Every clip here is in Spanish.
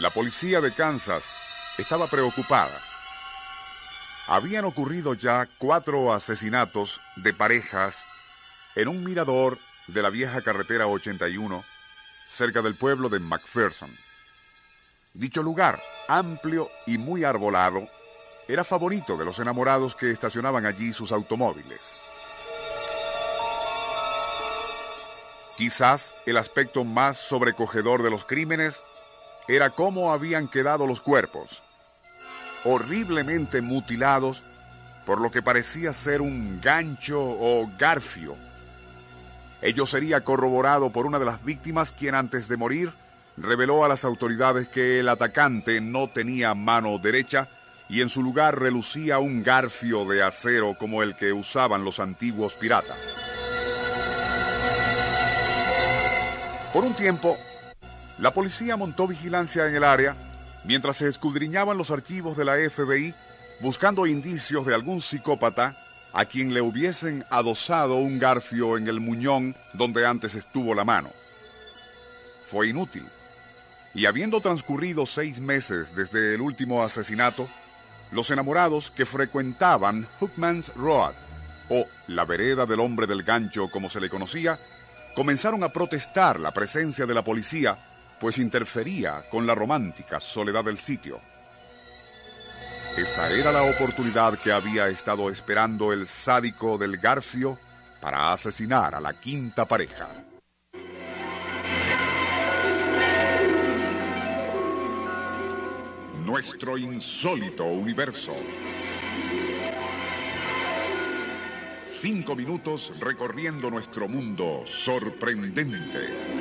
La policía de Kansas estaba preocupada. Habían ocurrido ya cuatro asesinatos de parejas en un mirador de la vieja carretera 81 cerca del pueblo de McPherson. Dicho lugar, amplio y muy arbolado, era favorito de los enamorados que estacionaban allí sus automóviles. Quizás el aspecto más sobrecogedor de los crímenes era cómo habían quedado los cuerpos, horriblemente mutilados por lo que parecía ser un gancho o garfio. Ello sería corroborado por una de las víctimas quien antes de morir reveló a las autoridades que el atacante no tenía mano derecha y en su lugar relucía un garfio de acero como el que usaban los antiguos piratas. Por un tiempo, la policía montó vigilancia en el área mientras se escudriñaban los archivos de la FBI buscando indicios de algún psicópata a quien le hubiesen adosado un garfio en el muñón donde antes estuvo la mano. Fue inútil. Y habiendo transcurrido seis meses desde el último asesinato, los enamorados que frecuentaban Hookman's Road, o la vereda del hombre del gancho como se le conocía, comenzaron a protestar la presencia de la policía, pues interfería con la romántica soledad del sitio. Esa era la oportunidad que había estado esperando el sádico del Garfio para asesinar a la quinta pareja. Nuestro insólito universo. Cinco minutos recorriendo nuestro mundo sorprendente.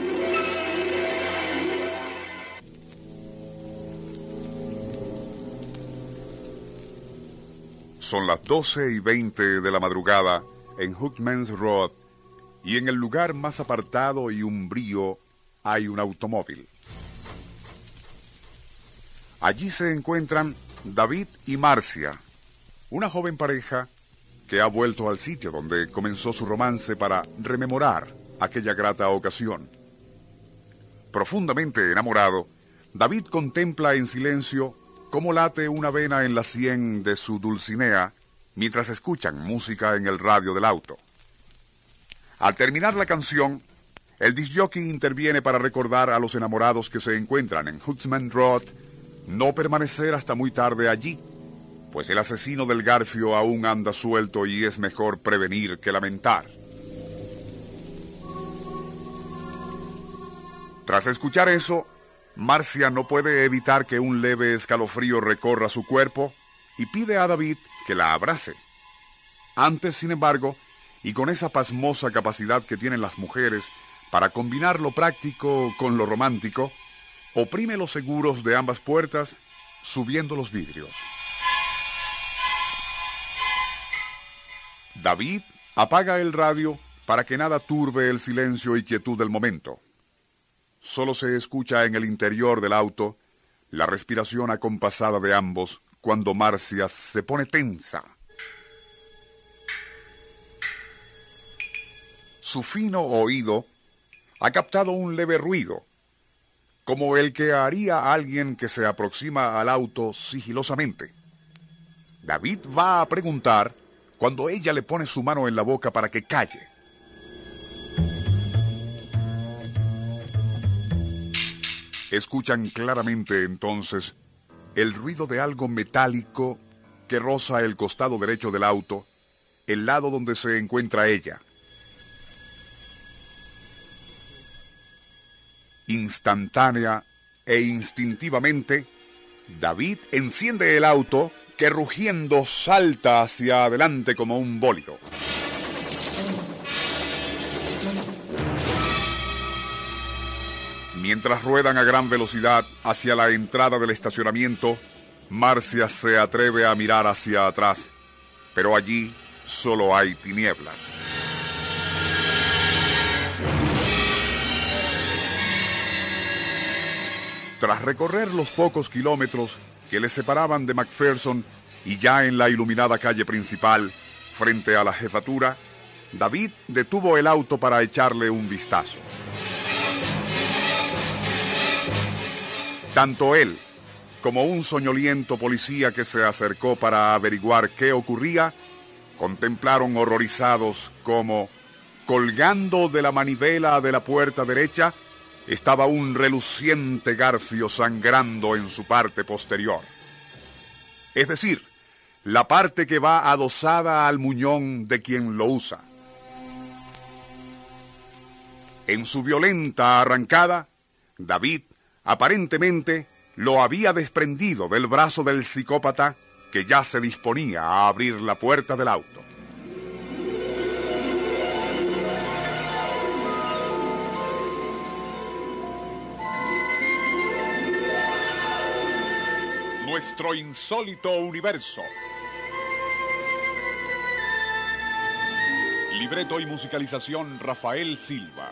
Son las 12 y 20 de la madrugada en Hookman's Road y en el lugar más apartado y umbrío hay un automóvil. Allí se encuentran David y Marcia, una joven pareja que ha vuelto al sitio donde comenzó su romance para rememorar aquella grata ocasión. Profundamente enamorado, David contempla en silencio cómo late una vena en la sien de su Dulcinea mientras escuchan música en el radio del auto. Al terminar la canción, el disjockey interviene para recordar a los enamorados que se encuentran en Hooksman Road no permanecer hasta muy tarde allí, pues el asesino del Garfio aún anda suelto y es mejor prevenir que lamentar. Tras escuchar eso, Marcia no puede evitar que un leve escalofrío recorra su cuerpo y pide a David que la abrace. Antes, sin embargo, y con esa pasmosa capacidad que tienen las mujeres para combinar lo práctico con lo romántico, oprime los seguros de ambas puertas subiendo los vidrios. David apaga el radio para que nada turbe el silencio y quietud del momento. Solo se escucha en el interior del auto la respiración acompasada de ambos cuando Marcia se pone tensa. Su fino oído ha captado un leve ruido, como el que haría alguien que se aproxima al auto sigilosamente. David va a preguntar cuando ella le pone su mano en la boca para que calle. Escuchan claramente entonces el ruido de algo metálico que roza el costado derecho del auto, el lado donde se encuentra ella. Instantánea e instintivamente, David enciende el auto que rugiendo salta hacia adelante como un bólido. Mientras ruedan a gran velocidad hacia la entrada del estacionamiento, Marcia se atreve a mirar hacia atrás, pero allí solo hay tinieblas. Tras recorrer los pocos kilómetros que le separaban de McPherson y ya en la iluminada calle principal, frente a la jefatura, David detuvo el auto para echarle un vistazo. Tanto él como un soñoliento policía que se acercó para averiguar qué ocurría, contemplaron horrorizados como, colgando de la manivela de la puerta derecha, estaba un reluciente garfio sangrando en su parte posterior. Es decir, la parte que va adosada al muñón de quien lo usa. En su violenta arrancada, David aparentemente lo había desprendido del brazo del psicópata que ya se disponía a abrir la puerta del auto. Nuestro insólito universo. Libreto y musicalización Rafael Silva.